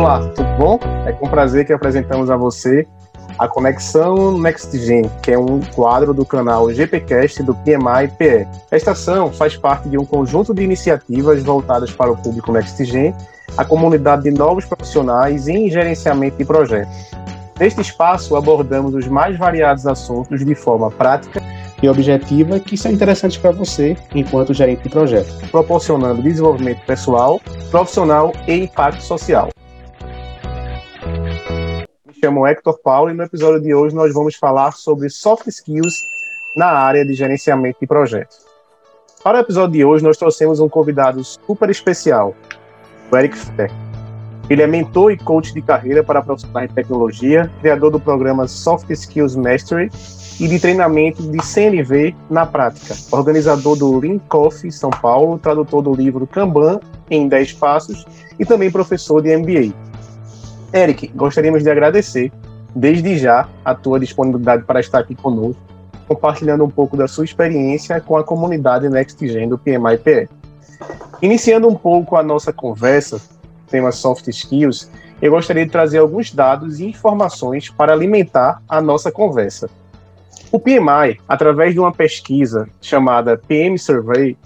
Olá, tudo bom? É com prazer que apresentamos a você a Conexão NextGen, que é um quadro do canal GPcast do PMI-PE. Esta ação faz parte de um conjunto de iniciativas voltadas para o público NextGen, a comunidade de novos profissionais em gerenciamento de projetos. Neste espaço, abordamos os mais variados assuntos de forma prática e objetiva que são interessantes para você enquanto gerente de projeto, proporcionando desenvolvimento pessoal, profissional e impacto social. Chamo Hector Paulo e no episódio de hoje nós vamos falar sobre soft skills na área de gerenciamento de projetos. Para o episódio de hoje, nós trouxemos um convidado super especial, o Eric Fer. Ele é mentor e coach de carreira para profissionais de tecnologia, criador do programa Soft Skills Mastery e de treinamento de CNV na prática, organizador do Lean Coffee São Paulo, tradutor do livro Kanban em 10 passos e também professor de MBA. Eric, gostaríamos de agradecer desde já a tua disponibilidade para estar aqui conosco, compartilhando um pouco da sua experiência com a comunidade NextGen do PMI-PE. Iniciando um pouco a nossa conversa, tema soft skills, eu gostaria de trazer alguns dados e informações para alimentar a nossa conversa. O PMI, através de uma pesquisa chamada PM Survey,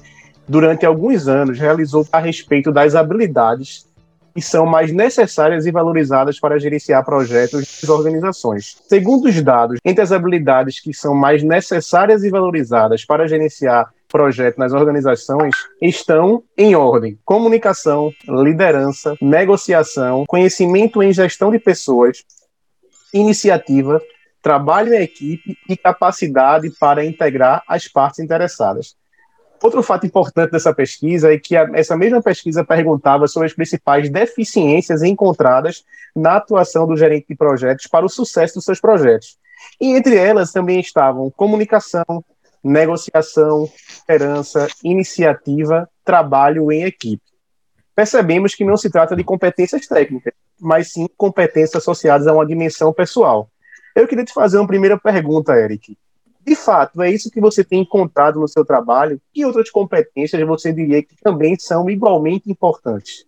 durante alguns anos realizou a respeito das habilidades que são mais necessárias e valorizadas para gerenciar projetos de organizações. Segundo os dados, entre as habilidades que são mais necessárias e valorizadas para gerenciar projetos nas organizações estão em ordem: comunicação, liderança, negociação, conhecimento em gestão de pessoas, iniciativa, trabalho em equipe e capacidade para integrar as partes interessadas. Outro fato importante dessa pesquisa é que a, essa mesma pesquisa perguntava sobre as principais deficiências encontradas na atuação do gerente de projetos para o sucesso dos seus projetos. E entre elas também estavam comunicação, negociação, liderança, iniciativa, trabalho em equipe. Percebemos que não se trata de competências técnicas, mas sim competências associadas a uma dimensão pessoal. Eu queria te fazer uma primeira pergunta, Eric. De fato, é isso que você tem encontrado no seu trabalho? Que outras competências você diria que também são igualmente importantes?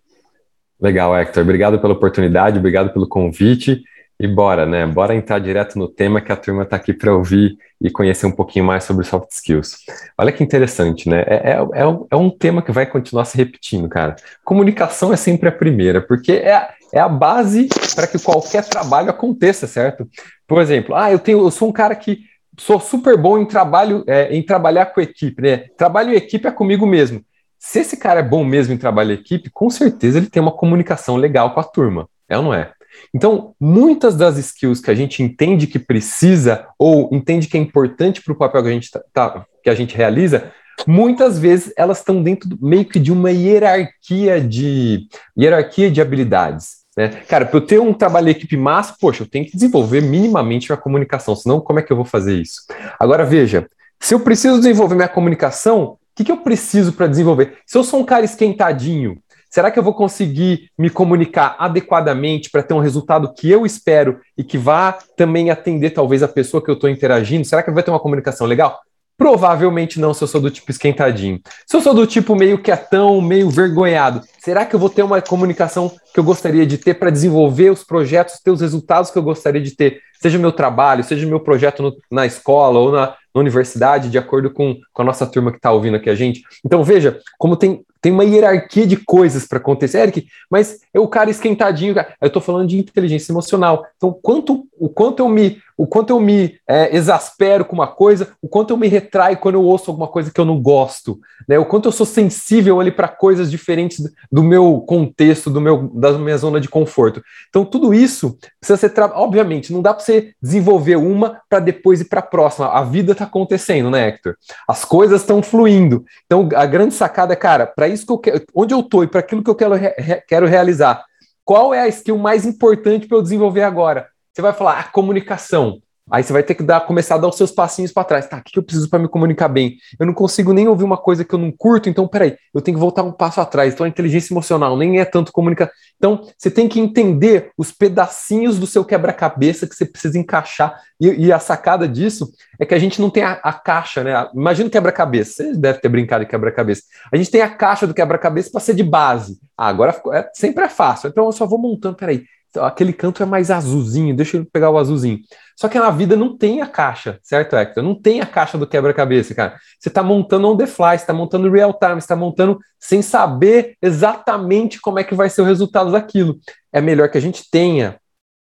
Legal, Hector. Obrigado pela oportunidade, obrigado pelo convite. E bora, né? Bora entrar direto no tema que a turma está aqui para ouvir e conhecer um pouquinho mais sobre soft skills. Olha que interessante, né? É, é, é, é um tema que vai continuar se repetindo, cara. Comunicação é sempre a primeira, porque é, é a base para que qualquer trabalho aconteça, certo? Por exemplo, ah, eu tenho, eu sou um cara que sou super bom em trabalho, é, em trabalhar com equipe, né? Trabalho em equipe é comigo mesmo. Se esse cara é bom mesmo em trabalho em equipe, com certeza ele tem uma comunicação legal com a turma, é ou não é? Então, muitas das skills que a gente entende que precisa ou entende que é importante para o papel que a gente tá, tá, que a gente realiza, muitas vezes elas estão dentro do, meio que de uma hierarquia de hierarquia de habilidades. Né? Cara, para eu ter um trabalho de equipe massa, poxa, eu tenho que desenvolver minimamente a comunicação, senão como é que eu vou fazer isso? Agora veja, se eu preciso desenvolver minha comunicação, o que, que eu preciso para desenvolver? Se eu sou um cara esquentadinho, será que eu vou conseguir me comunicar adequadamente para ter um resultado que eu espero e que vá também atender talvez a pessoa que eu estou interagindo? Será que vai ter uma comunicação legal? Provavelmente não, se eu sou do tipo esquentadinho. Se eu sou do tipo meio quietão, meio vergonhado, será que eu vou ter uma comunicação que eu gostaria de ter para desenvolver os projetos, ter os resultados que eu gostaria de ter? Seja o meu trabalho, seja o meu projeto no, na escola ou na, na, universidade, de acordo com, com a nossa turma que está ouvindo aqui a gente. Então veja como tem tem uma hierarquia de coisas para acontecer, Eric, mas é o cara esquentadinho, eu estou falando de inteligência emocional. Então, quanto, o quanto eu me, o quanto eu me é, exaspero com uma coisa, o quanto eu me retraio quando eu ouço alguma coisa que eu não gosto, né? O quanto eu sou sensível ali para coisas diferentes do meu contexto, do meu, da minha zona de conforto. Então, tudo isso precisa ser, obviamente, não dá para você desenvolver uma para depois ir para a próxima. A vida está acontecendo, né, Hector? As coisas estão fluindo. Então, a grande sacada é, cara, para isso que eu quero, onde eu estou e para aquilo que eu quero, re, quero realizar. Qual é a skill mais importante para eu desenvolver agora? Você vai falar, a ah, comunicação. Aí você vai ter que dar, começar a dar os seus passinhos para trás. Tá, o que eu preciso para me comunicar bem? Eu não consigo nem ouvir uma coisa que eu não curto, então peraí, eu tenho que voltar um passo atrás. Então a inteligência emocional nem é tanto comunicar. Então você tem que entender os pedacinhos do seu quebra-cabeça que você precisa encaixar. E, e, a sacada disso é que a gente não tem a, a caixa, né? Imagina o quebra-cabeça. Você deve ter brincado de quebra-cabeça. A gente tem a caixa do quebra-cabeça para ser de base. Ah, agora é, sempre é fácil. Então eu só vou montando, peraí aquele canto é mais azulzinho, deixa eu pegar o azulzinho. Só que na vida não tem a caixa, certo, Hector? Não tem a caixa do quebra-cabeça, cara. Você está montando on the fly, você está montando real time, você está montando sem saber exatamente como é que vai ser o resultado daquilo. É melhor que a gente tenha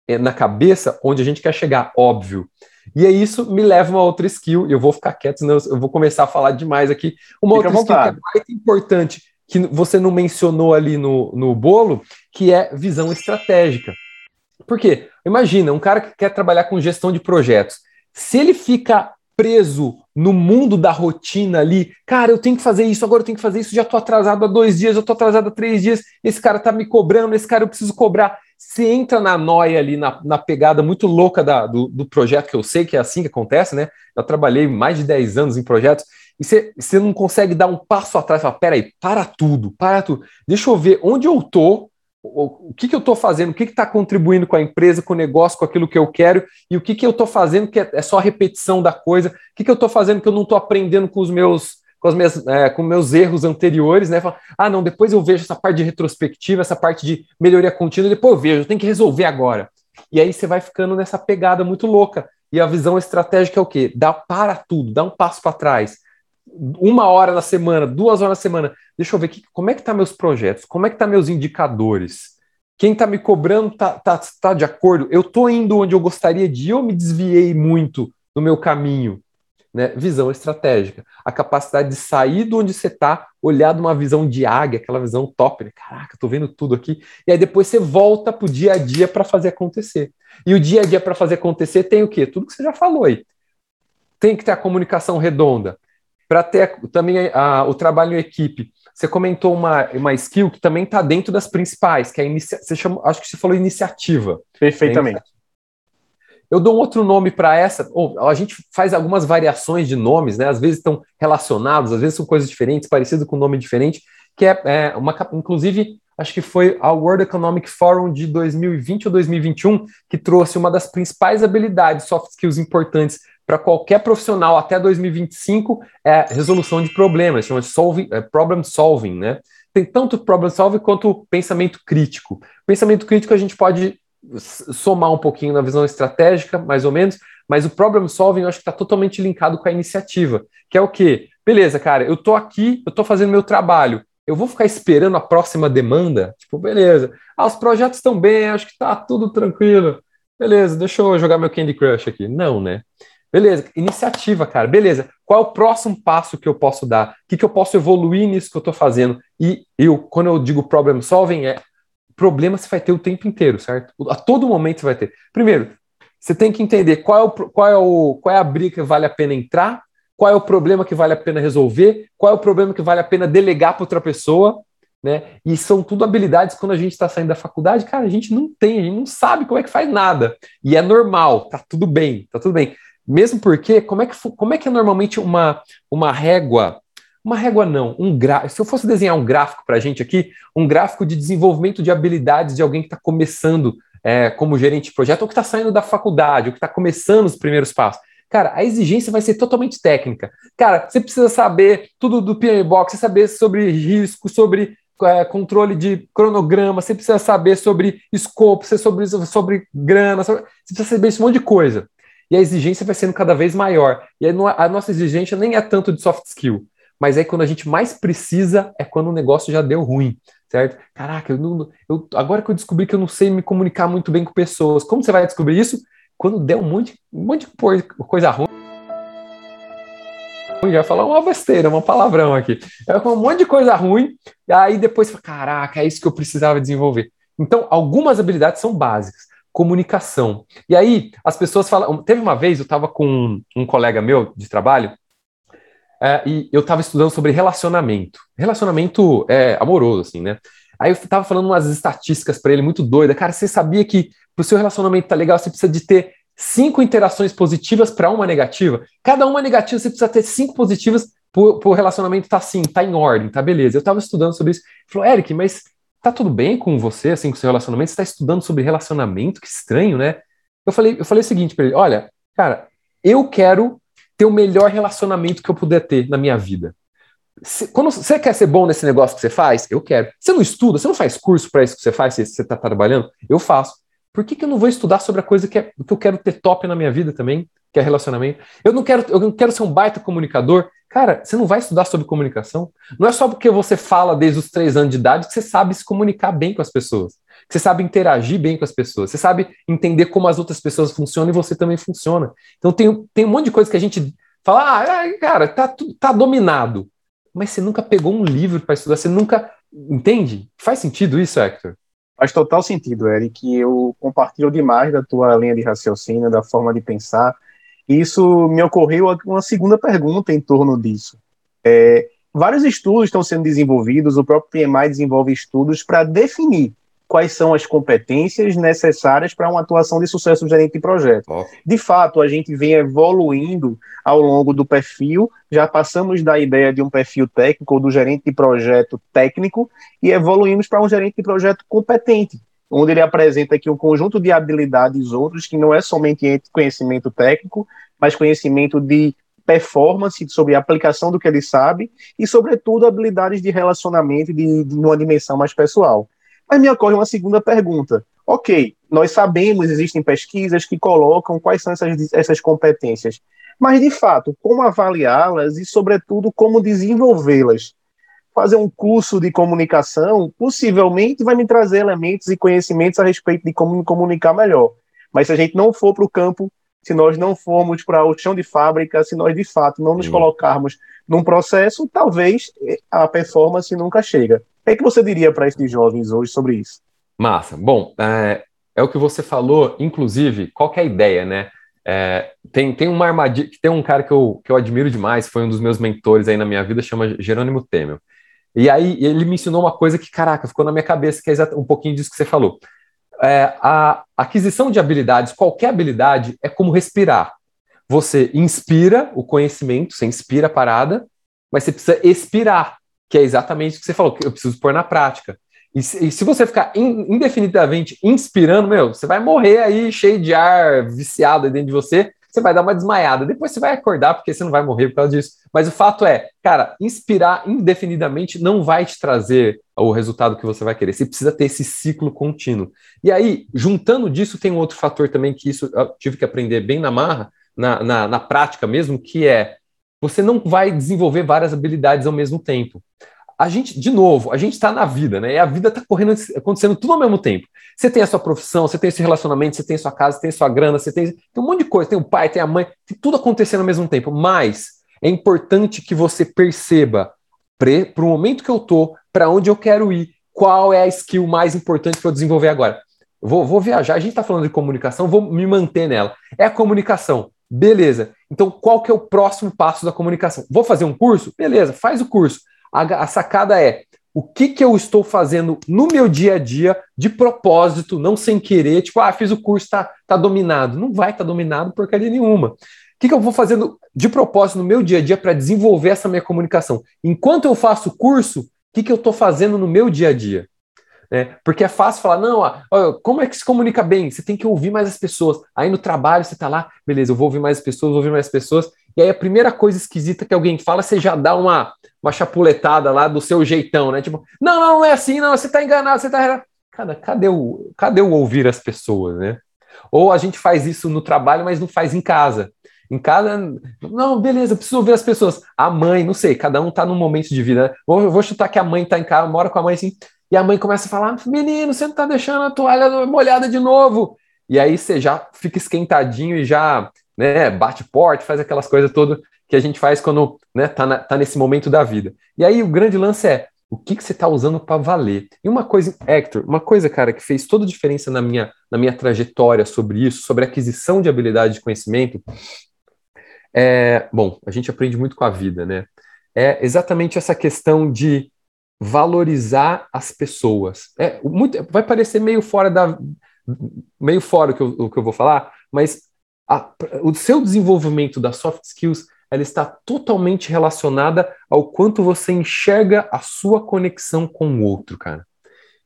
eh, na cabeça onde a gente quer chegar, óbvio. E é isso me leva a uma outra skill, e eu vou ficar quieto, senão eu vou começar a falar demais aqui. Uma Fica outra skill que é muito importante, que você não mencionou ali no, no bolo, que é visão estratégica. Por quê? Imagina, um cara que quer trabalhar com gestão de projetos. Se ele fica preso no mundo da rotina ali, cara, eu tenho que fazer isso, agora eu tenho que fazer isso, já estou atrasado há dois dias, eu estou atrasado há três dias, esse cara está me cobrando, esse cara eu preciso cobrar. Se entra na noia ali, na, na pegada muito louca da, do, do projeto, que eu sei que é assim que acontece, né? Eu trabalhei mais de 10 anos em projetos, e você, não consegue dar um passo atrás e falar: peraí, para tudo, para tudo. Deixa eu ver onde eu tô, o, o que, que eu estou fazendo, o que está contribuindo com a empresa, com o negócio, com aquilo que eu quero, e o que, que eu estou fazendo que é, é, só repetição da coisa, o que, que eu estou fazendo que eu não estou aprendendo com os meus. Com, minhas, é, com meus erros anteriores, né? Fala, ah, não, depois eu vejo essa parte de retrospectiva, essa parte de melhoria contínua, depois eu vejo, eu tenho que resolver agora. E aí você vai ficando nessa pegada muito louca. E a visão estratégica é o quê? Dá para tudo, dá um passo para trás uma hora na semana, duas horas na semana. Deixa eu ver que, como é que tá meus projetos, como é que tá meus indicadores. Quem está me cobrando tá, tá, tá de acordo? Eu estou indo onde eu gostaria de ir ou me desviei muito no meu caminho? Né? Visão estratégica. A capacidade de sair de onde você está, olhar de uma visão de águia, aquela visão top, né? Caraca, estou vendo tudo aqui. E aí depois você volta para o dia a dia para fazer acontecer. E o dia a dia para fazer acontecer tem o quê? Tudo que você já falou aí. Tem que ter a comunicação redonda para ter também a, o trabalho em equipe. Você comentou uma, uma skill que também está dentro das principais, que é inicia, você chama, acho que você falou iniciativa. Perfeitamente. É eu dou um outro nome para essa, ou a gente faz algumas variações de nomes, né? Às vezes estão relacionados, às vezes são coisas diferentes, parecido com um nome diferente, que é, é uma, inclusive, acho que foi a World Economic Forum de 2020 ou 2021 que trouxe uma das principais habilidades, soft skills importantes para qualquer profissional até 2025 é resolução de problemas, chama solving, é problem solving, né? Tem tanto problem solving quanto pensamento crítico. Pensamento crítico a gente pode somar um pouquinho na visão estratégica, mais ou menos, mas o problem solving eu acho que está totalmente linkado com a iniciativa, que é o quê? Beleza, cara, eu estou aqui, eu estou fazendo meu trabalho, eu vou ficar esperando a próxima demanda? Tipo, beleza. Ah, os projetos estão bem, acho que está tudo tranquilo. Beleza, deixa eu jogar meu Candy Crush aqui. Não, né? Beleza, iniciativa, cara. Beleza. Qual é o próximo passo que eu posso dar? O que, que eu posso evoluir nisso que eu estou fazendo? E eu, quando eu digo problem solving, é problema você vai ter o tempo inteiro, certo? A todo momento você vai ter. Primeiro, você tem que entender qual é, o, qual é, o, qual é a briga que vale a pena entrar, qual é o problema que vale a pena resolver, qual é o problema que vale a pena delegar para outra pessoa, né? E são tudo habilidades quando a gente está saindo da faculdade, cara, a gente não tem, a gente não sabe como é que faz nada. E é normal, tá tudo bem, tá tudo bem. Mesmo porque, como é que, como é, que é normalmente uma, uma régua? Uma régua não, um gráfico. Se eu fosse desenhar um gráfico para a gente aqui, um gráfico de desenvolvimento de habilidades de alguém que está começando é, como gerente de projeto, ou que está saindo da faculdade, ou que está começando os primeiros passos. Cara, a exigência vai ser totalmente técnica. Cara, você precisa saber tudo do PMBOK, você saber sobre risco, sobre é, controle de cronograma, você precisa saber sobre escopo, você sobre, sobre grana, sobre, você precisa saber esse monte de coisa e a exigência vai sendo cada vez maior. E aí, a nossa exigência nem é tanto de soft skill, mas aí quando a gente mais precisa é quando o negócio já deu ruim, certo? Caraca, eu não, eu, agora que eu descobri que eu não sei me comunicar muito bem com pessoas, como você vai descobrir isso? Quando der um monte, um monte de coisa ruim. Já falar uma besteira, uma palavrão aqui. É um monte de coisa ruim, e aí depois caraca, é isso que eu precisava desenvolver. Então, algumas habilidades são básicas comunicação. E aí as pessoas falam. Teve uma vez eu estava com um colega meu de trabalho é, e eu estava estudando sobre relacionamento, relacionamento é, amoroso, assim, né? Aí eu estava falando umas estatísticas para ele muito doida. Cara, você sabia que para o seu relacionamento tá legal, você precisa de ter cinco interações positivas para uma negativa. Cada uma negativa você precisa ter cinco positivas para o relacionamento tá assim, tá em ordem, tá beleza. Eu estava estudando sobre isso. Ele falou, Eric, mas tá tudo bem com você, assim, com seu relacionamento? Você está estudando sobre relacionamento? Que estranho, né? Eu falei, eu falei o seguinte para ele: olha, cara, eu quero ter o melhor relacionamento que eu puder ter na minha vida. Quando você quer ser bom nesse negócio que você faz, eu quero. Você não estuda, você não faz curso para isso que você faz, se você está trabalhando, eu faço. Por que, que eu não vou estudar sobre a coisa que, é, que eu quero ter top na minha vida também, que é relacionamento? Eu não quero, eu não quero ser um baita comunicador. Cara, você não vai estudar sobre comunicação. Não é só porque você fala desde os três anos de idade que você sabe se comunicar bem com as pessoas. Que você sabe interagir bem com as pessoas. Você sabe entender como as outras pessoas funcionam e você também funciona. Então tem, tem um monte de coisa que a gente fala, ah, cara, tá, tá dominado. Mas você nunca pegou um livro para estudar, você nunca. Entende? Faz sentido isso, Hector? Faz total sentido, Eric. Eu compartilho demais da tua linha de raciocínio, da forma de pensar. Isso me ocorreu uma segunda pergunta em torno disso. É, vários estudos estão sendo desenvolvidos, o próprio PMI desenvolve estudos para definir quais são as competências necessárias para uma atuação de sucesso do gerente de projeto. Oh. De fato, a gente vem evoluindo ao longo do perfil, já passamos da ideia de um perfil técnico ou do gerente de projeto técnico e evoluímos para um gerente de projeto competente, onde ele apresenta aqui um conjunto de habilidades outras que não é somente conhecimento técnico, mas conhecimento de performance, sobre a aplicação do que ele sabe e, sobretudo, habilidades de relacionamento de, de uma dimensão mais pessoal. Mas me ocorre uma segunda pergunta. Ok, nós sabemos, existem pesquisas que colocam quais são essas, essas competências, mas de fato, como avaliá-las e, sobretudo, como desenvolvê-las? Fazer um curso de comunicação possivelmente vai me trazer elementos e conhecimentos a respeito de como me comunicar melhor. Mas se a gente não for para o campo, se nós não formos para o chão de fábrica, se nós de fato não nos Sim. colocarmos num processo, talvez a performance nunca chega. O que, é você diria para esses jovens hoje sobre isso? Massa. Bom, é, é o que você falou, inclusive, qual é a ideia, né? É, tem, tem uma armadilha, tem um cara que eu, que eu admiro demais, foi um dos meus mentores aí na minha vida, chama Jerônimo Temel. E aí ele me ensinou uma coisa que, caraca, ficou na minha cabeça, que é um pouquinho disso que você falou. É, a aquisição de habilidades, qualquer habilidade, é como respirar. Você inspira o conhecimento, você inspira a parada, mas você precisa expirar que é exatamente o que você falou, que eu preciso pôr na prática. E se, e se você ficar in, indefinidamente inspirando, meu, você vai morrer aí cheio de ar, viciado dentro de você, você vai dar uma desmaiada. Depois você vai acordar, porque você não vai morrer por causa disso. Mas o fato é, cara, inspirar indefinidamente não vai te trazer o resultado que você vai querer. Você precisa ter esse ciclo contínuo. E aí, juntando disso, tem um outro fator também que isso eu tive que aprender bem na marra, na, na, na prática mesmo, que é você não vai desenvolver várias habilidades ao mesmo tempo. A gente, de novo, a gente está na vida, né? E a vida está correndo, acontecendo tudo ao mesmo tempo. Você tem a sua profissão, você tem esse relacionamento, você tem a sua casa, você tem a sua grana, você tem, tem um monte de coisa, tem o pai, tem a mãe, tem tudo acontecendo ao mesmo tempo. Mas é importante que você perceba para o momento que eu tô, para onde eu quero ir, qual é a skill mais importante para eu desenvolver agora. Vou, vou viajar, a gente está falando de comunicação, vou me manter nela. É a comunicação. Beleza. Então, qual que é o próximo passo da comunicação? Vou fazer um curso? Beleza, faz o curso. A, a sacada é o que, que eu estou fazendo no meu dia a dia de propósito, não sem querer, tipo, ah, fiz o curso, tá, tá dominado. Não vai estar tá dominado porcaria nenhuma. O que, que eu vou fazendo de propósito no meu dia a dia para desenvolver essa minha comunicação? Enquanto eu faço o curso, o que, que eu estou fazendo no meu dia a dia? Né? Porque é fácil falar, não, ó, como é que se comunica bem? Você tem que ouvir mais as pessoas. Aí no trabalho você está lá, beleza, eu vou ouvir mais as pessoas, vou ouvir mais as pessoas. E aí a primeira coisa esquisita que alguém fala, você já dá uma, uma chapuletada lá do seu jeitão, né? Tipo, não, não, não é assim, não, você está enganado, você está Cara, cadê o, cadê o ouvir as pessoas, né? Ou a gente faz isso no trabalho, mas não faz em casa. Em casa, não, beleza, preciso ouvir as pessoas. A mãe, não sei, cada um está num momento de vida. Né? Vou, vou chutar que a mãe está em casa, mora com a mãe assim, e a mãe começa a falar: menino, você não está deixando a toalha molhada de novo. E aí você já fica esquentadinho e já né, bate porte, faz aquelas coisas todas que a gente faz quando né, tá, na, tá nesse momento da vida. E aí o grande lance é o que, que você está usando para valer. E uma coisa, Hector, uma coisa, cara, que fez toda a diferença na minha, na minha trajetória sobre isso, sobre aquisição de habilidade de conhecimento, é, bom, a gente aprende muito com a vida, né? É exatamente essa questão de valorizar as pessoas. É, muito, vai parecer meio fora da meio fora o que eu, o que eu vou falar, mas a, o seu desenvolvimento das soft skills ela está totalmente relacionada ao quanto você enxerga a sua conexão com o outro, cara.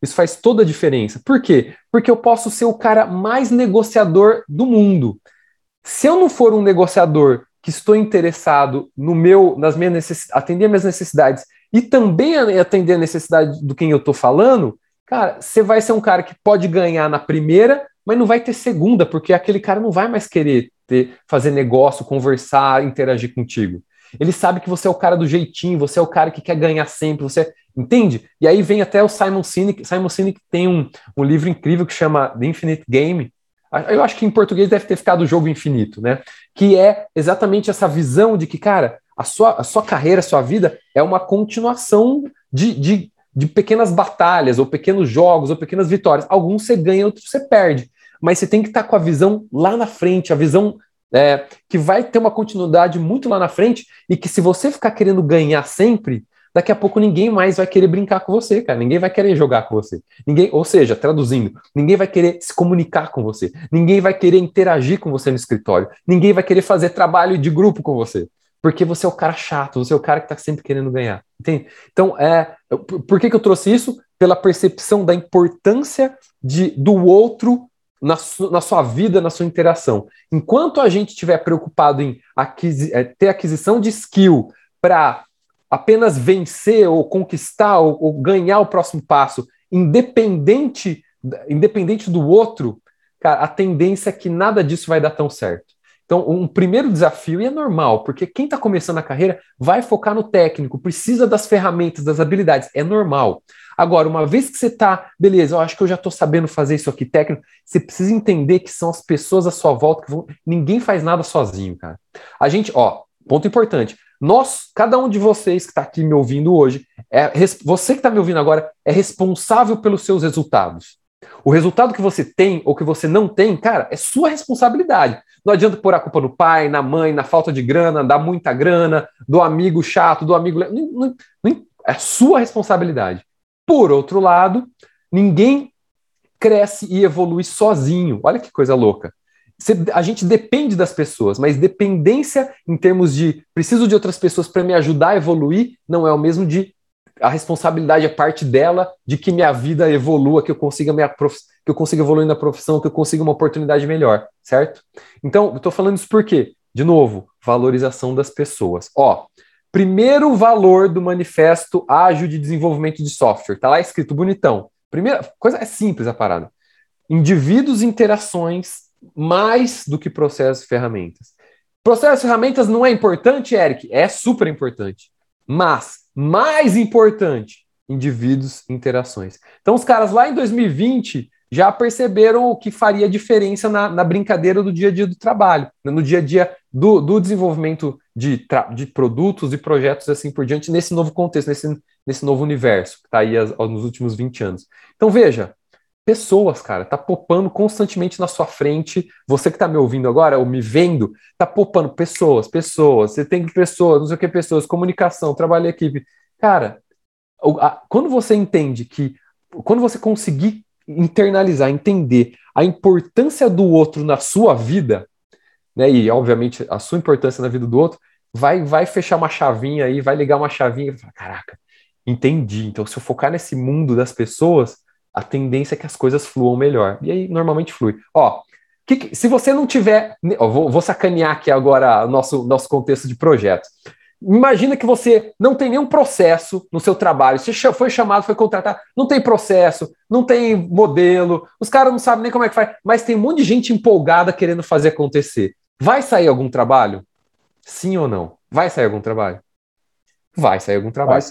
Isso faz toda a diferença. Por quê? Porque eu posso ser o cara mais negociador do mundo. Se eu não for um negociador que estou interessado no meu, nas minhas necessidades, atender minhas necessidades e também atender a necessidade do quem eu estou falando, cara, você vai ser um cara que pode ganhar na primeira, mas não vai ter segunda, porque aquele cara não vai mais querer ter, fazer negócio, conversar, interagir contigo. Ele sabe que você é o cara do jeitinho, você é o cara que quer ganhar sempre, você entende? E aí vem até o Simon Sinek. Simon Sinek tem um, um livro incrível que chama The Infinite Game. Eu acho que em português deve ter ficado o jogo infinito, né? Que é exatamente essa visão de que, cara, a sua, a sua carreira, a sua vida é uma continuação de, de, de pequenas batalhas, ou pequenos jogos, ou pequenas vitórias. Alguns você ganha, outros você perde mas você tem que estar com a visão lá na frente, a visão é, que vai ter uma continuidade muito lá na frente e que se você ficar querendo ganhar sempre, daqui a pouco ninguém mais vai querer brincar com você, cara. Ninguém vai querer jogar com você. Ninguém, ou seja, traduzindo, ninguém vai querer se comunicar com você. Ninguém vai querer interagir com você no escritório. Ninguém vai querer fazer trabalho de grupo com você. Porque você é o cara chato, você é o cara que está sempre querendo ganhar. Entende? Então, é, por que, que eu trouxe isso? Pela percepção da importância de, do outro na, su, na sua vida, na sua interação. Enquanto a gente estiver preocupado em aquisi, é, ter aquisição de skill para apenas vencer ou conquistar ou, ou, ganhar o próximo passo, independente, independente do outro, cara, a tendência é que nada disso vai dar tão certo. Então, um primeiro desafio, e é normal, porque quem está começando a carreira vai focar no técnico, precisa das ferramentas, das habilidades, é normal. Agora, uma vez que você está, beleza, eu acho que eu já estou sabendo fazer isso aqui técnico, você precisa entender que são as pessoas à sua volta que vão. Ninguém faz nada sozinho, cara. A gente, ó, ponto importante. Nós, cada um de vocês que está aqui me ouvindo hoje, é, você que está me ouvindo agora, é responsável pelos seus resultados. O resultado que você tem ou que você não tem, cara, é sua responsabilidade. Não adianta pôr a culpa no pai, na mãe, na falta de grana, dar muita grana, do amigo chato, do amigo. Não, não, não, é sua responsabilidade. Por outro lado, ninguém cresce e evolui sozinho. Olha que coisa louca. A gente depende das pessoas, mas dependência em termos de preciso de outras pessoas para me ajudar a evoluir não é o mesmo de a responsabilidade é parte dela de que minha vida evolua, que eu consiga minha prof... que eu consiga evoluir na profissão, que eu consiga uma oportunidade melhor, certo? Então, eu estou falando isso por quê? De novo, valorização das pessoas. Ó, Primeiro valor do manifesto ágil de desenvolvimento de software. Está lá escrito bonitão. Primeira coisa é simples a parada. Indivíduos e interações mais do que processos e ferramentas. Processos e ferramentas não é importante, Eric? É super importante. Mas, mais importante, indivíduos e interações. Então, os caras lá em 2020 já perceberam o que faria diferença na, na brincadeira do dia a dia do trabalho, no dia a dia do, do desenvolvimento de, de produtos e projetos assim por diante nesse novo contexto, nesse, nesse novo universo que está aí as, nos últimos 20 anos. Então veja, pessoas, cara, tá popando constantemente na sua frente. Você que tá me ouvindo agora, ou me vendo, tá popando pessoas, pessoas, você tem pessoas, não sei o que, pessoas, comunicação, trabalho em equipe. Cara, quando você entende que, quando você conseguir internalizar, entender a importância do outro na sua vida, né? E obviamente a sua importância na vida do outro, vai vai fechar uma chavinha aí, vai ligar uma chavinha e falar, caraca, entendi. Então se eu focar nesse mundo das pessoas, a tendência é que as coisas fluam melhor. E aí normalmente flui. Ó, que, que, se você não tiver, ó, vou, vou sacanear aqui agora nosso nosso contexto de projeto. Imagina que você não tem nenhum processo no seu trabalho. Você foi chamado, foi contratado, não tem processo, não tem modelo, os caras não sabem nem como é que faz, mas tem um monte de gente empolgada querendo fazer acontecer. Vai sair algum trabalho? Sim ou não? Vai sair algum trabalho? Vai sair algum trabalho.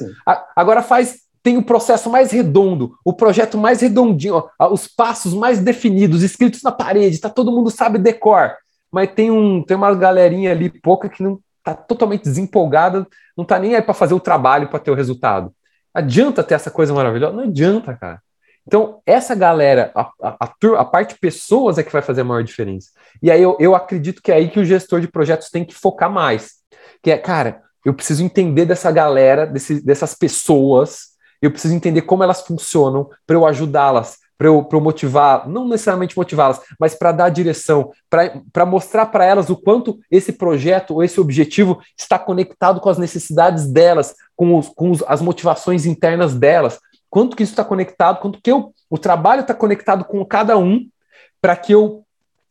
Agora faz tem o processo mais redondo, o projeto mais redondinho, ó, os passos mais definidos, escritos na parede, tá todo mundo sabe decor, mas tem um tem uma galerinha ali pouca que não tá totalmente desempolgada, não tá nem aí para fazer o trabalho para ter o resultado. Adianta ter essa coisa maravilhosa? Não adianta, cara. Então, essa galera, a, a, a, a, parte pessoas é que vai fazer a maior diferença. E aí eu, eu acredito que é aí que o gestor de projetos tem que focar mais. Que é, cara, eu preciso entender dessa galera, desse, dessas pessoas, eu preciso entender como elas funcionam para eu ajudá-las, para eu, eu motivar, não necessariamente motivá-las, mas para dar direção, para mostrar para elas o quanto esse projeto ou esse objetivo está conectado com as necessidades delas, com, os, com os, as motivações internas delas, quanto que isso está conectado, quanto que eu, o trabalho está conectado com cada um, para que eu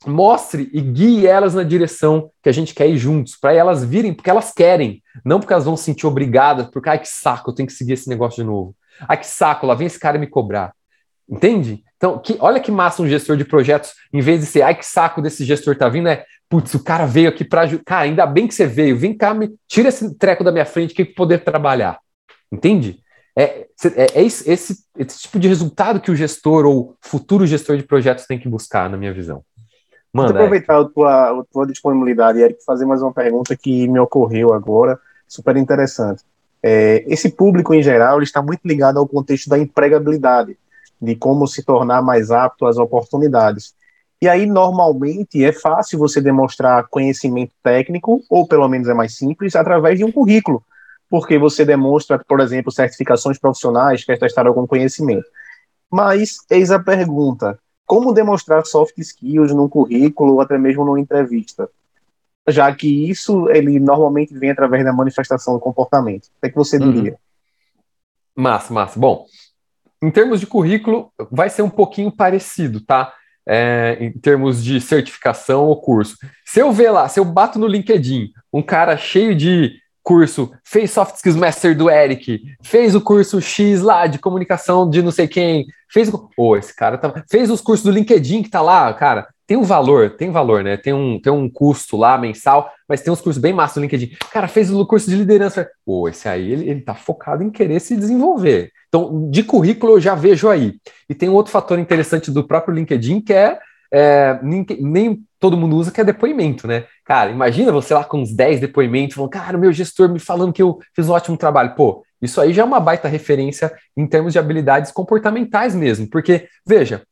mostre e guie elas na direção que a gente quer ir juntos, para elas virem porque elas querem, não porque elas vão se sentir obrigadas, porque, ai, que saco, eu tenho que seguir esse negócio de novo. Ai, que saco, lá vem esse cara me cobrar. Entende? Então, que, olha que massa um gestor de projetos, em vez de ser, ai, que saco desse gestor tá vindo, é, putz, o cara veio aqui para ajudar. Cara, ainda bem que você veio, vem cá, me tira esse treco da minha frente que poder trabalhar. Entende? É, é, é esse, esse, esse tipo de resultado que o gestor ou futuro gestor de projetos tem que buscar, na minha visão. Manda, Vou aproveitar a tua, a tua disponibilidade, Eric, fazer mais uma pergunta que me ocorreu agora, super interessante. É, esse público, em geral, está muito ligado ao contexto da empregabilidade, de como se tornar mais apto às oportunidades. E aí, normalmente, é fácil você demonstrar conhecimento técnico, ou pelo menos é mais simples, através de um currículo, porque você demonstra, por exemplo, certificações profissionais, quer testar algum conhecimento. Mas, eis a pergunta: como demonstrar soft skills num currículo ou até mesmo numa entrevista, já que isso ele normalmente vem através da manifestação do comportamento. O que, é que você uhum. diria? Uhum. Massa, massa. Bom, em termos de currículo, vai ser um pouquinho parecido, tá? É, em termos de certificação ou curso. Se eu ver lá, se eu bato no LinkedIn um cara cheio de curso, fez Soft Skills Master do Eric, fez o curso X lá de comunicação de não sei quem, fez o. Oh, esse cara tá. Fez os cursos do LinkedIn que tá lá, cara. Tem um valor, tem valor, né? Tem um, tem um custo lá mensal, mas tem uns cursos bem massa do LinkedIn. Cara, fez o curso de liderança. Pô, oh, esse aí, ele, ele tá focado em querer se desenvolver. Então, de currículo eu já vejo aí. E tem um outro fator interessante do próprio LinkedIn que é é, nem, nem, todo mundo usa, que é depoimento, né? Cara, imagina você lá com uns 10 depoimentos, falando, cara, meu gestor me falando que eu fiz um ótimo trabalho. Pô, isso aí já é uma baita referência em termos de habilidades comportamentais mesmo, porque, veja,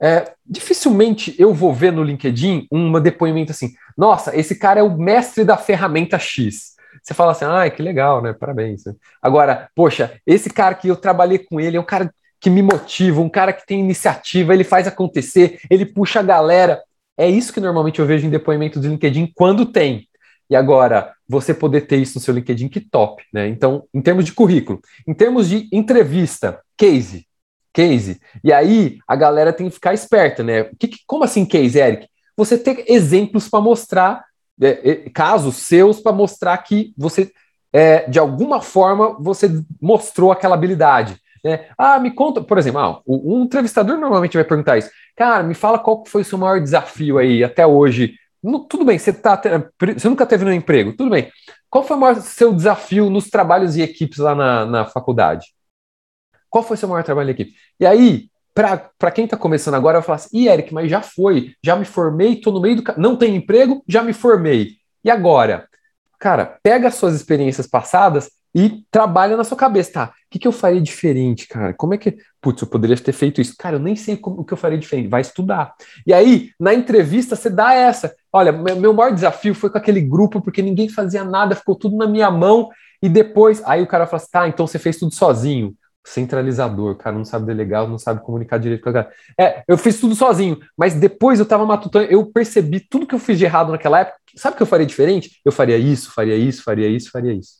é, dificilmente eu vou ver no LinkedIn um depoimento assim, nossa, esse cara é o mestre da ferramenta X. Você fala assim, ah, que legal, né? Parabéns. Agora, poxa, esse cara que eu trabalhei com ele é um cara que me motiva, um cara que tem iniciativa, ele faz acontecer, ele puxa a galera. É isso que normalmente eu vejo em depoimento do LinkedIn quando tem. E agora, você poder ter isso no seu LinkedIn, que top, né? Então, em termos de currículo, em termos de entrevista, case, case. E aí, a galera tem que ficar esperta, né? Que, como assim case, Eric? Você ter exemplos para mostrar, é, é, casos seus para mostrar que você, é, de alguma forma, você mostrou aquela habilidade. Né? Ah, me conta, por exemplo, ah, um entrevistador normalmente vai perguntar isso. Cara, me fala qual foi o seu maior desafio aí até hoje. No, tudo bem, você, tá, você nunca teve no emprego, tudo bem. Qual foi o maior seu desafio nos trabalhos e equipes lá na, na faculdade? Qual foi o seu maior trabalho em equipe? E aí, para quem está começando agora, eu falo assim, e Eric, mas já foi, já me formei, estou no meio do. Não tenho emprego, já me formei. E agora? Cara, pega as suas experiências passadas e trabalha na sua cabeça, tá? O que, que eu faria diferente, cara? Como é que. Putz, eu poderia ter feito isso. Cara, eu nem sei como, o que eu faria diferente. Vai estudar. E aí, na entrevista, você dá essa. Olha, meu maior desafio foi com aquele grupo, porque ninguém fazia nada, ficou tudo na minha mão. E depois, aí o cara fala assim: tá, então você fez tudo sozinho. Centralizador, cara, não sabe delegar, não sabe comunicar direito com a galera. É, eu fiz tudo sozinho, mas depois eu tava matutando, eu percebi tudo que eu fiz de errado naquela época. Sabe o que eu faria diferente? Eu faria isso, faria isso, faria isso, faria isso.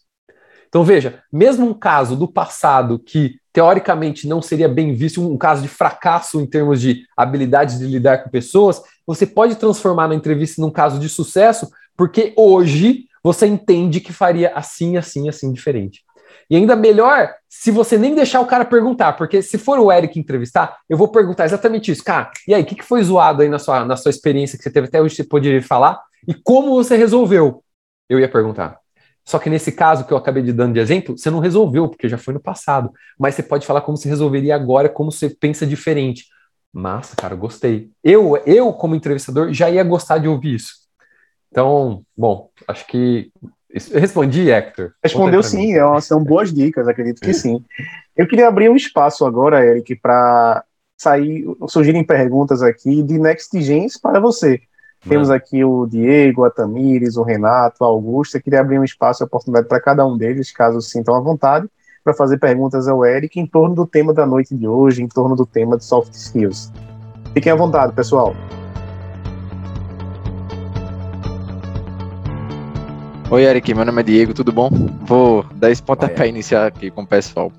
Então, veja, mesmo um caso do passado que teoricamente não seria bem visto, um caso de fracasso em termos de habilidade de lidar com pessoas, você pode transformar na entrevista num caso de sucesso, porque hoje você entende que faria assim, assim, assim diferente. E ainda melhor se você nem deixar o cara perguntar, porque se for o Eric entrevistar, eu vou perguntar exatamente isso. Cara, e aí, o que, que foi zoado aí na sua, na sua experiência que você teve até hoje, você poderia falar? E como você resolveu? Eu ia perguntar. Só que nesse caso que eu acabei de dando de exemplo, você não resolveu, porque já foi no passado. Mas você pode falar como você resolveria agora, como você pensa diferente. Massa, cara, gostei. Eu, eu como entrevistador, já ia gostar de ouvir isso. Então, bom, acho que eu respondi, Hector. Respondeu sim, é são boas dicas, acredito que sim. Eu queria abrir um espaço agora, Eric, para sair, surgirem perguntas aqui de Next Gens para você. Temos aqui o Diego, a Tamires, o Renato, a Augusta. Queria abrir um espaço e oportunidade para cada um deles, caso sintam à vontade, para fazer perguntas ao Eric em torno do tema da noite de hoje, em torno do tema de soft skills. Fiquem à vontade, pessoal. Oi, Eric, meu nome é Diego, tudo bom? Vou dar esse pontapé iniciar aqui com o pessoal.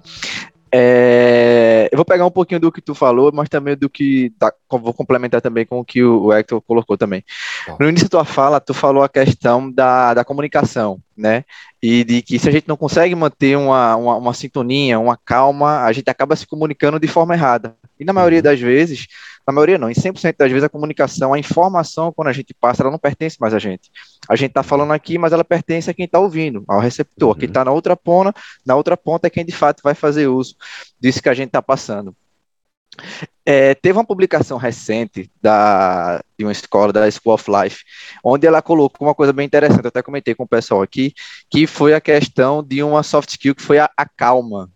É, eu vou pegar um pouquinho do que tu falou, mas também do que tá, vou complementar também com o que o Hector colocou também. Tá. No início da tua fala, tu falou a questão da, da comunicação, né? E de que se a gente não consegue manter uma, uma, uma sintonia, uma calma, a gente acaba se comunicando de forma errada. E na maioria uhum. das vezes, na maioria não, em 100% das vezes a comunicação, a informação, quando a gente passa, ela não pertence mais a gente. A gente está falando aqui, mas ela pertence a quem está ouvindo, ao receptor. Uhum. Quem está na outra ponta, na outra ponta é quem de fato vai fazer uso disso que a gente está passando. É, teve uma publicação recente da, de uma escola, da School of Life, onde ela colocou uma coisa bem interessante, eu até comentei com o pessoal aqui, que foi a questão de uma soft skill que foi a, a calma.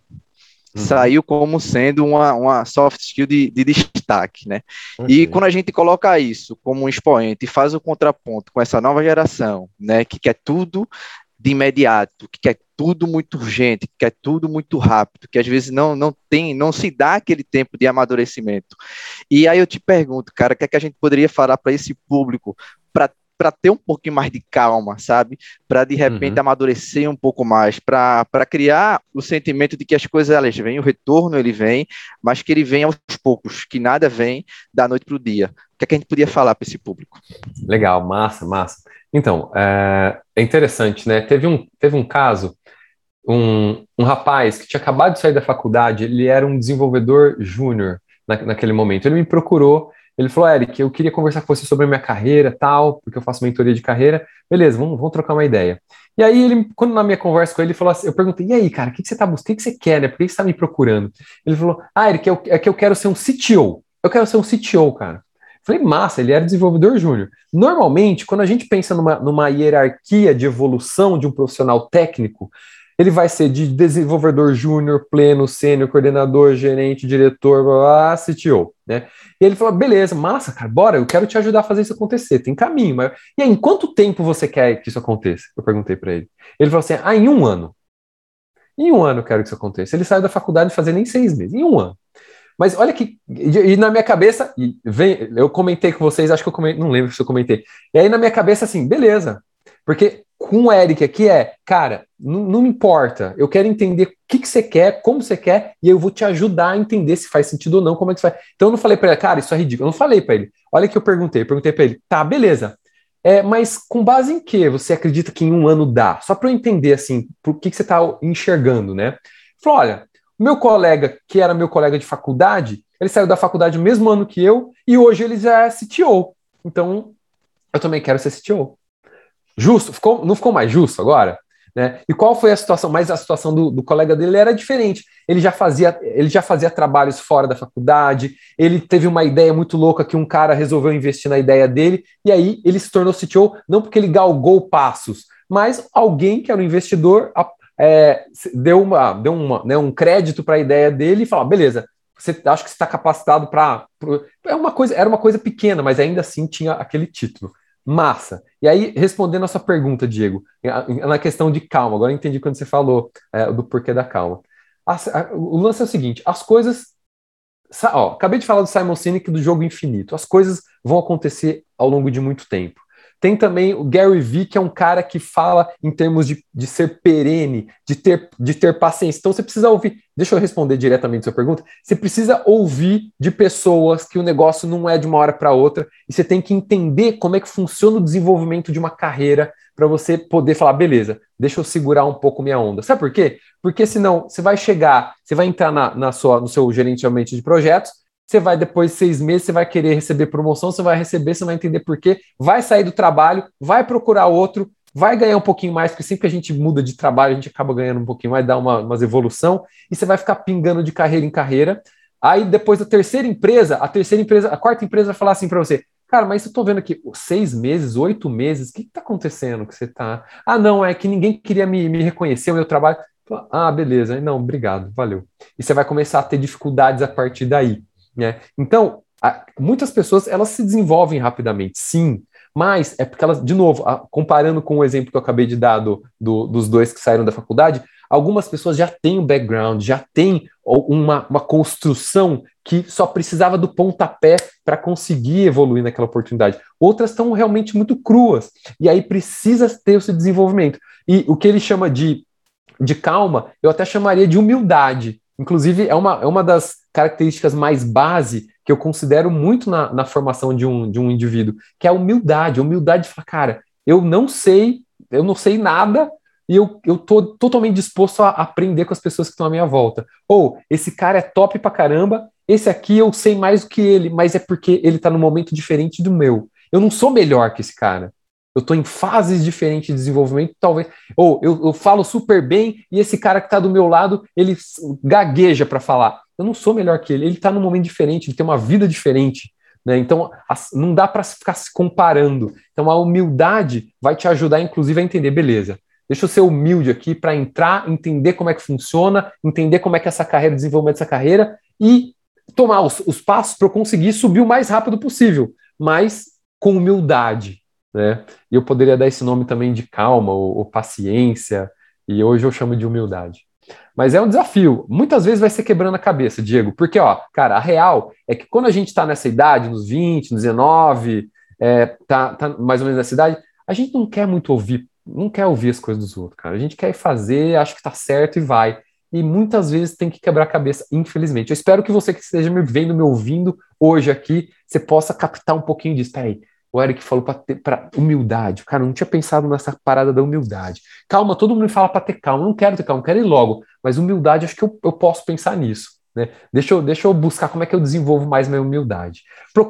Uhum. Saiu como sendo uma, uma soft skill de, de destaque, né? Okay. E quando a gente coloca isso como um expoente e faz o contraponto com essa nova geração, né, que quer tudo de imediato, que quer tudo muito urgente, que quer tudo muito rápido, que às vezes não, não tem, não se dá aquele tempo de amadurecimento. E aí eu te pergunto, cara, o que é que a gente poderia falar para esse público para para ter um pouquinho mais de calma, sabe? Para de repente uhum. amadurecer um pouco mais, para criar o sentimento de que as coisas elas vêm, o retorno ele vem, mas que ele vem aos poucos, que nada vem da noite para o dia. O que, é que a gente podia falar para esse público? Legal, massa, massa. Então, é, é, interessante, né? Teve um, teve um caso, um, um rapaz que tinha acabado de sair da faculdade, ele era um desenvolvedor júnior na, naquele momento. Ele me procurou ele falou, Eric, eu queria conversar com você sobre a minha carreira, tal, porque eu faço mentoria de carreira. Beleza, vamos, vamos trocar uma ideia. E aí, ele, quando na minha conversa com ele, ele falou assim, eu perguntei, e aí, cara, o que, que você tá buscando? O que, que você quer, né? Por que você tá me procurando? Ele falou, ah, Eric, é, é que eu quero ser um CTO. Eu quero ser um CTO, cara. Falei, massa, ele era desenvolvedor júnior. Normalmente, quando a gente pensa numa, numa hierarquia de evolução de um profissional técnico, ele vai ser de desenvolvedor júnior, pleno, sênior, coordenador, gerente, diretor, blá, blá, CTO, né? E ele falou, beleza, massa, cara, bora, eu quero te ajudar a fazer isso acontecer, tem caminho, mas... E aí, em quanto tempo você quer que isso aconteça? Eu perguntei para ele. Ele falou assim, ah, em um ano. Em um ano eu quero que isso aconteça. Ele saiu da faculdade fazer nem seis meses, em um ano. Mas olha que. E, na minha cabeça, vem, eu comentei com vocês, acho que eu comentei, não lembro se eu comentei. E aí na minha cabeça, assim, beleza. Porque com o Eric aqui é, cara, não, me importa, eu quero entender o que, que você quer, como você quer, e eu vou te ajudar a entender se faz sentido ou não, como é que você vai. Então eu não falei para ele, cara, isso é ridículo. Eu não falei para ele. Olha que eu perguntei, eu perguntei para ele, tá, beleza. É, mas com base em que você acredita que em um ano dá? Só para eu entender assim, o que, que você está enxergando, né? Falou, olha, meu colega, que era meu colega de faculdade, ele saiu da faculdade no mesmo ano que eu, e hoje ele já é CTO. Então, eu também quero ser CTO. Justo? Ficou, não ficou mais justo agora? Né? E qual foi a situação? Mas a situação do, do, colega dele era diferente. Ele já fazia, ele já fazia trabalhos fora da faculdade. Ele teve uma ideia muito louca que um cara resolveu investir na ideia dele e aí ele se tornou CTO não porque ele galgou passos, mas alguém que era um investidor é, deu uma, deu uma, né, um crédito para a ideia dele e falou: beleza, você acha que está capacitado para é uma coisa, era uma coisa pequena, mas ainda assim tinha aquele título. Massa. E aí, respondendo a sua pergunta, Diego, na questão de calma, agora entendi quando você falou é, do porquê da calma. A, a, o lance é o seguinte: as coisas. Ó, acabei de falar do Simon Sinek do jogo infinito. As coisas vão acontecer ao longo de muito tempo. Tem também o Gary Vee, que é um cara que fala em termos de, de ser perene, de ter, de ter paciência. Então você precisa ouvir. Deixa eu responder diretamente a sua pergunta. Você precisa ouvir de pessoas que o negócio não é de uma hora para outra e você tem que entender como é que funciona o desenvolvimento de uma carreira para você poder falar, beleza, deixa eu segurar um pouco minha onda. Sabe por quê? Porque senão você vai chegar, você vai entrar na, na sua, no seu gerenciamento de projetos, você vai depois de seis meses, você vai querer receber promoção, você vai receber, você vai entender por quê, vai sair do trabalho, vai procurar outro, vai ganhar um pouquinho mais, porque sempre que a gente muda de trabalho, a gente acaba ganhando um pouquinho mais, dá uma, umas evolução, e você vai ficar pingando de carreira em carreira. Aí depois da terceira empresa, a terceira empresa, a quarta empresa vai falar assim para você, cara, mas eu tô vendo aqui seis meses, oito meses, o que, que tá acontecendo que você tá? Ah, não, é que ninguém queria me, me reconhecer o meu trabalho. Ah, beleza, não, obrigado, valeu. E você vai começar a ter dificuldades a partir daí. Né? Então, a, muitas pessoas elas se desenvolvem rapidamente, sim, mas é porque elas, de novo, a, comparando com o exemplo que eu acabei de dar do, do, dos dois que saíram da faculdade, algumas pessoas já têm um background, já têm uma, uma construção que só precisava do pontapé para conseguir evoluir naquela oportunidade. Outras estão realmente muito cruas, e aí precisa ter esse desenvolvimento. E o que ele chama de, de calma, eu até chamaria de humildade. Inclusive, é uma, é uma das características mais base que eu considero muito na, na formação de um, de um indivíduo, que é a humildade. A humildade de falar, cara, eu não sei, eu não sei nada, e eu, eu tô totalmente disposto a aprender com as pessoas que estão à minha volta. Ou, esse cara é top pra caramba, esse aqui eu sei mais do que ele, mas é porque ele tá num momento diferente do meu. Eu não sou melhor que esse cara. Eu estou em fases diferentes de desenvolvimento, talvez. Ou eu, eu falo super bem e esse cara que está do meu lado, ele gagueja para falar. Eu não sou melhor que ele, ele está num momento diferente, ele tem uma vida diferente. Né? Então, não dá para ficar se comparando. Então, a humildade vai te ajudar, inclusive, a entender, beleza, deixa eu ser humilde aqui para entrar, entender como é que funciona, entender como é que essa carreira, desenvolvimento dessa carreira e tomar os, os passos para eu conseguir subir o mais rápido possível, mas com humildade. Né? E eu poderia dar esse nome também de calma ou, ou paciência, e hoje eu chamo de humildade. Mas é um desafio. Muitas vezes vai ser quebrando a cabeça, Diego, porque, ó, cara, a real é que quando a gente está nessa idade, nos 20, nos 19, é, tá, tá mais ou menos nessa idade, a gente não quer muito ouvir, não quer ouvir as coisas dos outros, cara. A gente quer fazer, acha que tá certo e vai. E muitas vezes tem que quebrar a cabeça, infelizmente. Eu espero que você que esteja me vendo, me ouvindo hoje aqui, você possa captar um pouquinho disso. Peraí, o Eric falou para humildade. Cara, eu não tinha pensado nessa parada da humildade. Calma, todo mundo me fala para ter calma. Eu não quero ter calma, quero ir logo. Mas humildade, acho que eu, eu posso pensar nisso. Né? Deixa, eu, deixa eu buscar como é que eu desenvolvo mais minha humildade.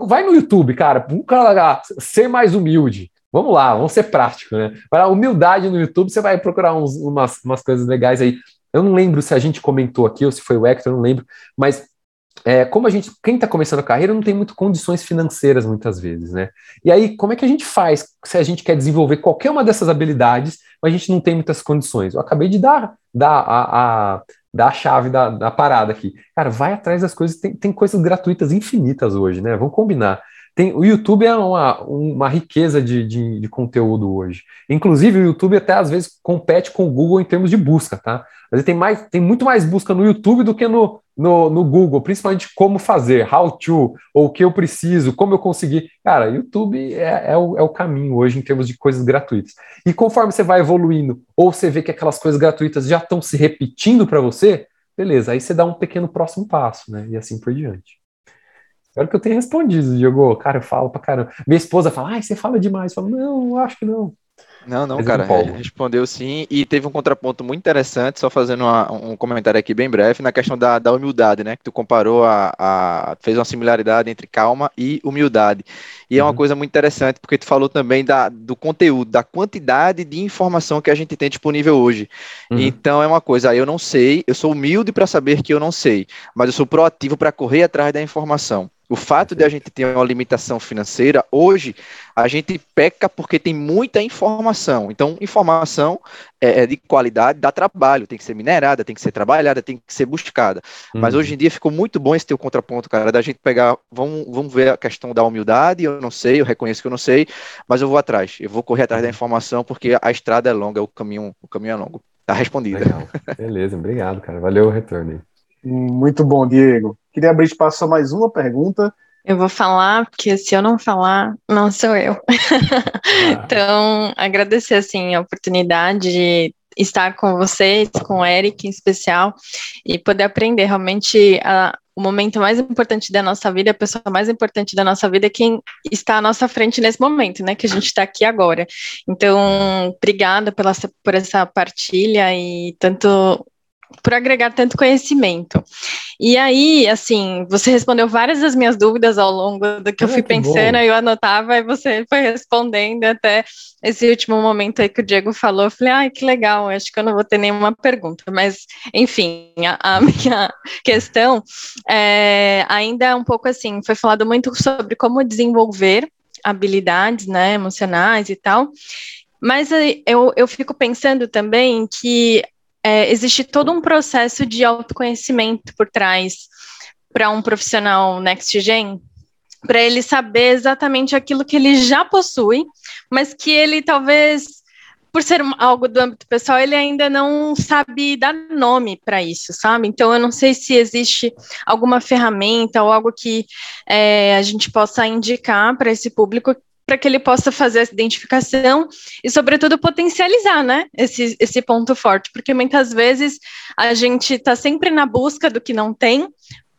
Vai no YouTube, cara, lá, ser mais humilde. Vamos lá, vamos ser prático, né? Para humildade no YouTube, você vai procurar uns, umas, umas coisas legais aí. Eu não lembro se a gente comentou aqui ou se foi o Hector, eu não lembro, mas é, como a gente, quem está começando a carreira não tem muito condições financeiras muitas vezes, né? E aí, como é que a gente faz se a gente quer desenvolver qualquer uma dessas habilidades, mas a gente não tem muitas condições? Eu acabei de dar, dar a, a, dar a chave da, da parada aqui. Cara, vai atrás das coisas, tem, tem coisas gratuitas infinitas hoje, né? Vamos combinar. Tem, o YouTube é uma, uma riqueza de, de, de, conteúdo hoje. Inclusive, o YouTube até às vezes compete com o Google em termos de busca, tá? Mas tem, mais, tem muito mais busca no YouTube do que no, no, no Google, principalmente como fazer, how to, ou o que eu preciso, como eu conseguir. Cara, YouTube é, é, o, é o caminho hoje em termos de coisas gratuitas. E conforme você vai evoluindo, ou você vê que aquelas coisas gratuitas já estão se repetindo para você, beleza, aí você dá um pequeno próximo passo, né? E assim por diante. Espero que eu tenha respondido, Diego. Cara, eu falo pra caramba. Minha esposa fala, ai, você fala demais. Eu falo, não, acho que não. Não, não, Mas cara, respondeu sim. E teve um contraponto muito interessante, só fazendo uma, um comentário aqui bem breve, na questão da, da humildade, né? Que tu comparou a, a, fez uma similaridade entre calma e humildade. E uhum. é uma uhum. coisa muito interessante, porque tu falou também da, do conteúdo, da quantidade de informação que a gente tem disponível hoje. Uhum. Então é uma coisa, eu não sei, eu sou humilde para saber que eu não sei, mas eu sou proativo para correr atrás da informação. O fato de a gente ter uma limitação financeira, hoje, a gente peca porque tem muita informação. Então, informação é, é de qualidade dá trabalho, tem que ser minerada, tem que ser trabalhada, tem que ser buscada. Uhum. Mas hoje em dia ficou muito bom esse teu contraponto, cara, da gente pegar, vamos, vamos ver a questão da humildade, eu não sei, eu reconheço que eu não sei, mas eu vou atrás, eu vou correr atrás da uhum. informação porque a estrada é longa, o caminho, o caminho é longo. Tá respondido. Beleza, obrigado, cara. Valeu o retorno aí. Muito bom, Diego. Queria abrir espaço para mais uma pergunta. Eu vou falar, porque se eu não falar, não sou eu. Ah. então, agradecer assim a oportunidade de estar com vocês, com o Eric em especial, e poder aprender realmente a, o momento mais importante da nossa vida, a pessoa mais importante da nossa vida é quem está à nossa frente nesse momento, né? Que a gente está aqui agora. Então, obrigada pela, por essa partilha e tanto por agregar tanto conhecimento. E aí, assim, você respondeu várias das minhas dúvidas ao longo do que ah, eu fui que pensando, aí eu anotava e você foi respondendo até esse último momento aí que o Diego falou. Eu falei, ai, que legal, acho que eu não vou ter nenhuma pergunta, mas, enfim, a, a minha questão é, ainda é um pouco assim, foi falado muito sobre como desenvolver habilidades, né, emocionais e tal, mas eu, eu fico pensando também que é, existe todo um processo de autoconhecimento por trás para um profissional next gen, para ele saber exatamente aquilo que ele já possui, mas que ele talvez por ser algo do âmbito pessoal, ele ainda não sabe dar nome para isso, sabe? Então, eu não sei se existe alguma ferramenta ou algo que é, a gente possa indicar para esse público para que ele possa fazer essa identificação e, sobretudo, potencializar, né, esse, esse ponto forte, porque muitas vezes a gente está sempre na busca do que não tem,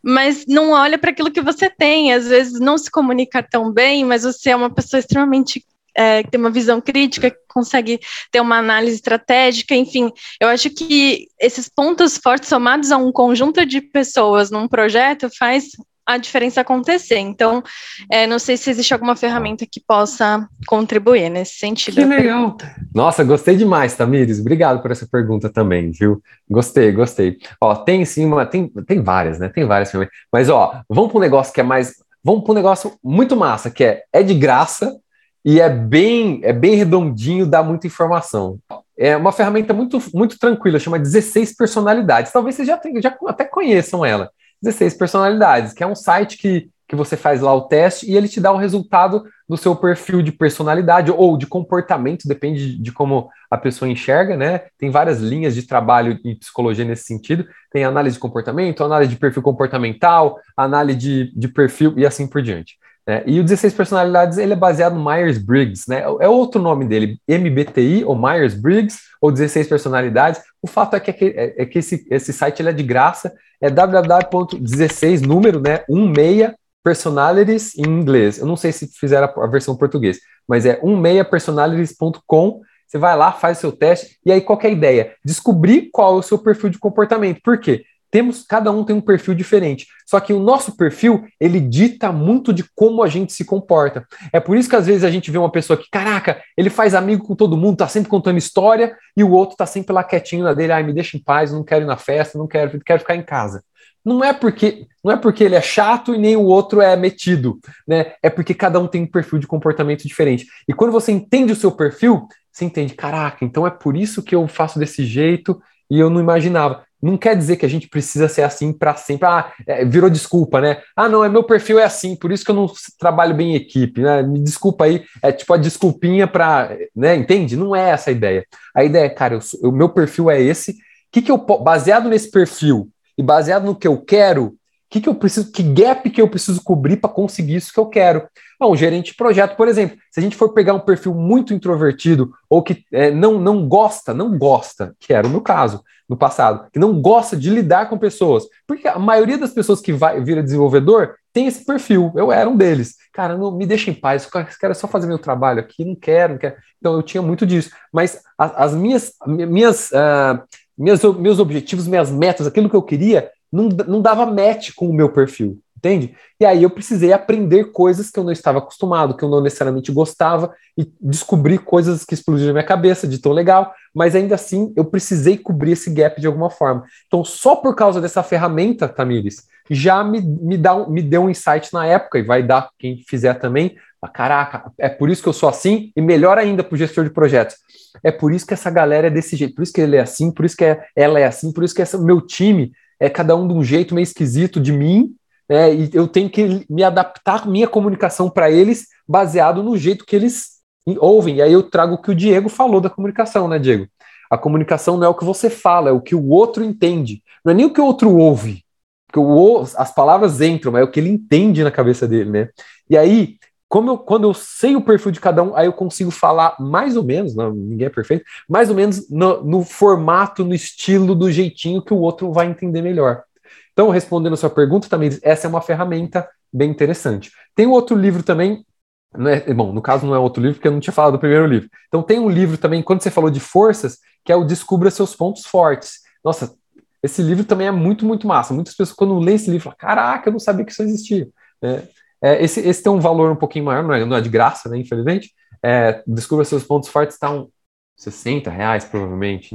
mas não olha para aquilo que você tem, às vezes não se comunica tão bem, mas você é uma pessoa extremamente é, que tem uma visão crítica, que consegue ter uma análise estratégica, enfim, eu acho que esses pontos fortes somados a um conjunto de pessoas num projeto faz a diferença acontecer. Então, é, não sei se existe alguma ferramenta que possa contribuir nesse sentido. Que legal! Nossa, gostei demais, Tamires. Obrigado por essa pergunta também, viu? Gostei, gostei. Ó, tem sim uma, tem, tem várias, né? Tem várias ferramentas. Mas, ó, vamos para um negócio que é mais. Vamos para um negócio muito massa, que é, é de graça e é bem, é bem redondinho, dá muita informação. É uma ferramenta muito, muito tranquila, chama 16 personalidades. Talvez vocês já, tenham, já até conheçam ela. 16 personalidades, que é um site que, que você faz lá o teste e ele te dá o resultado do seu perfil de personalidade ou de comportamento, depende de como a pessoa enxerga, né? Tem várias linhas de trabalho em psicologia nesse sentido. Tem análise de comportamento, análise de perfil comportamental, análise de, de perfil e assim por diante. É, e o 16 personalidades ele é baseado no Myers-Briggs, né? É outro nome dele, MBTI ou Myers-Briggs ou 16 personalidades. O fato é que, é, é que esse, esse site ele é de graça, é www.16 número, né? 16 personalities em inglês. Eu não sei se fizeram a, a versão português, mas é 16personalities.com. Você vai lá, faz seu teste, e aí qual é a ideia? Descobrir qual é o seu perfil de comportamento. Por quê? Temos cada um tem um perfil diferente. Só que o nosso perfil, ele dita muito de como a gente se comporta. É por isso que às vezes a gente vê uma pessoa que, caraca, ele faz amigo com todo mundo, tá sempre contando história, e o outro tá sempre lá quietinho na dele, ai, me deixa em paz, não quero ir na festa, não quero, quero ficar em casa. Não é porque não é porque ele é chato e nem o outro é metido, né? É porque cada um tem um perfil de comportamento diferente. E quando você entende o seu perfil, você entende, caraca, então é por isso que eu faço desse jeito e eu não imaginava não quer dizer que a gente precisa ser assim para sempre. Ah, é, virou desculpa, né? Ah, não, é meu perfil é assim, por isso que eu não trabalho bem em equipe, né? Me desculpa aí, é tipo a desculpinha para, né? Entende? Não é essa a ideia. A ideia é, cara, o meu perfil é esse. Que que eu baseado nesse perfil e baseado no que eu quero, que, que eu preciso, que gap que eu preciso cobrir para conseguir isso que eu quero? Ah, um gerente de projeto, por exemplo, se a gente for pegar um perfil muito introvertido ou que é, não, não gosta, não gosta, que era o meu caso no passado, que não gosta de lidar com pessoas, porque a maioria das pessoas que vai vira desenvolvedor tem esse perfil, eu era um deles. Cara, não me deixa em paz, eu quero só fazer meu trabalho aqui, não quero, não quero. Então eu tinha muito disso, mas as, as minhas, minhas, uh, minhas, meus objetivos, minhas metas, aquilo que eu queria, não, não dava match com o meu perfil, entende? E aí eu precisei aprender coisas que eu não estava acostumado, que eu não necessariamente gostava, e descobrir coisas que explodiram na minha cabeça de tão legal, mas ainda assim eu precisei cobrir esse gap de alguma forma. Então, só por causa dessa ferramenta, Tamires, já me, me, dá, me deu um insight na época, e vai dar quem fizer também. Caraca, é por isso que eu sou assim, e melhor ainda para o gestor de projetos. É por isso que essa galera é desse jeito, por isso que ele é assim, por isso que é, ela é assim, por isso que esse meu time é cada um de um jeito meio esquisito de mim, né, e eu tenho que me adaptar minha comunicação para eles baseado no jeito que eles ouvem. E aí eu trago o que o Diego falou da comunicação, né, Diego? A comunicação não é o que você fala, é o que o outro entende. Não é nem o que o outro ouve, porque o, as palavras entram, mas é o que ele entende na cabeça dele, né? E aí, como eu, quando eu sei o perfil de cada um, aí eu consigo falar mais ou menos, não, ninguém é perfeito, mais ou menos no, no formato, no estilo, do jeitinho que o outro vai entender melhor. Então, respondendo a sua pergunta, também essa é uma ferramenta bem interessante. Tem outro livro também, é, bom, no caso não é outro livro, porque eu não tinha falado do primeiro livro. Então tem um livro também, quando você falou de forças, que é o Descubra Seus Pontos Fortes. Nossa, esse livro também é muito, muito massa. Muitas pessoas, quando lêem esse livro, falam, caraca, eu não sabia que isso existia. É, é, esse, esse tem um valor um pouquinho maior, não é, não é de graça, né, infelizmente. É, descubra seus pontos fortes, está uns 60 reais, provavelmente.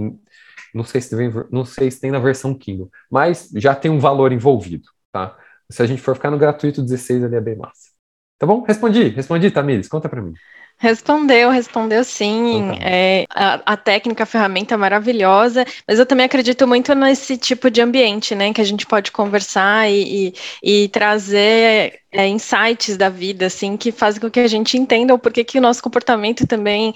Não sei, se vem, não sei se tem na versão Kindle, mas já tem um valor envolvido, tá? Se a gente for ficar no gratuito 16, ali é bem massa. Tá bom? Respondi, respondi, Tamires, conta para mim. Respondeu, respondeu sim. Então, tá. É, a, a, técnica, a ferramenta é maravilhosa, mas eu também acredito muito nesse tipo de ambiente, né? Que a gente pode conversar e, e, e trazer é, insights da vida, assim, que fazem com que a gente entenda o porquê que o nosso comportamento também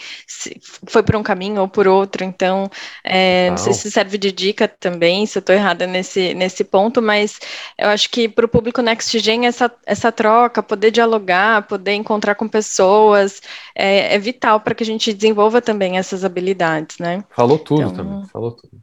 foi por um caminho ou por outro. Então, é, não sei se serve de dica também, se eu estou errada nesse, nesse ponto, mas eu acho que para o público Next Gen, essa, essa troca, poder dialogar, poder encontrar com pessoas, é, é vital para que a gente desenvolva também essas habilidades, né? Falou tudo então, também, falou tudo.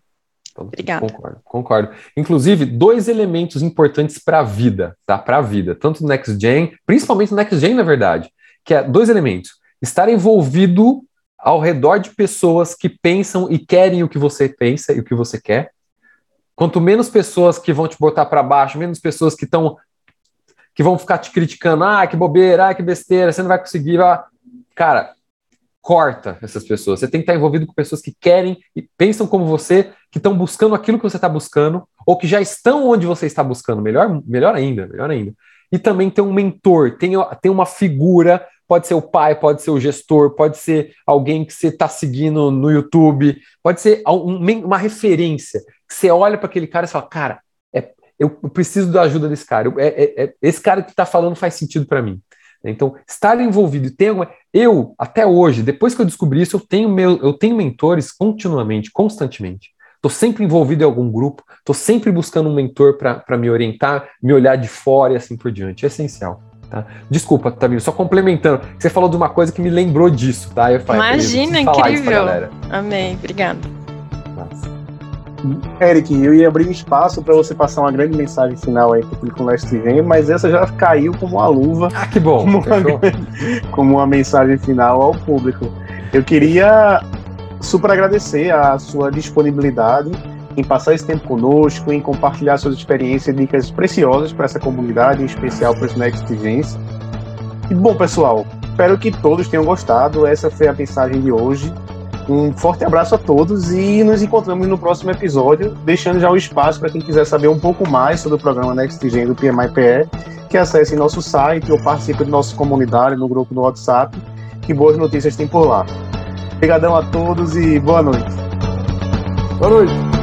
Obrigada. Concordo, concordo. Inclusive, dois elementos importantes para a vida, tá? Para a vida, tanto no Next Gen, principalmente no Next Gen, na verdade, que é dois elementos: estar envolvido ao redor de pessoas que pensam e querem o que você pensa e o que você quer. Quanto menos pessoas que vão te botar para baixo, menos pessoas que estão que vão ficar te criticando, ah, que bobeira, ah, que besteira, você não vai conseguir. Ah. Cara, corta essas pessoas. Você tem que estar envolvido com pessoas que querem e pensam como você, que estão buscando aquilo que você está buscando, ou que já estão onde você está buscando. Melhor, melhor ainda, melhor ainda. E também ter um mentor, tem, tem uma figura, pode ser o pai, pode ser o gestor, pode ser alguém que você está seguindo no YouTube, pode ser um, uma referência. Você olha para aquele cara e fala, cara, é, eu, eu preciso da ajuda desse cara. É, é, é, esse cara que está falando faz sentido para mim. Então, estar envolvido e ter alguma... Eu, até hoje, depois que eu descobri isso, eu tenho, meu, eu tenho mentores continuamente, constantemente. Estou sempre envolvido em algum grupo, estou sempre buscando um mentor para me orientar, me olhar de fora e assim por diante. É essencial. Tá? Desculpa, Tamir, só complementando. Você falou de uma coisa que me lembrou disso, tá? Eu falei, Imagina, incrível. Amei, obrigado. Eric, eu ia abrir espaço para você passar uma grande mensagem final aí para o público Last TV, mas essa já caiu como uma luva. Ah, que bom! Como uma, como uma mensagem final ao público. Eu queria super agradecer a sua disponibilidade em passar esse tempo conosco, em compartilhar suas experiências e dicas preciosas para essa comunidade, em especial para os Next Gens. E bom, pessoal, espero que todos tenham gostado. Essa foi a mensagem de hoje. Um forte abraço a todos e nos encontramos no próximo episódio, deixando já o espaço para quem quiser saber um pouco mais sobre o programa Next Gen do PMI-PE, que acesse nosso site ou participe da nossa comunidade no grupo do WhatsApp, que boas notícias tem por lá. Obrigadão a todos e boa noite. Boa noite.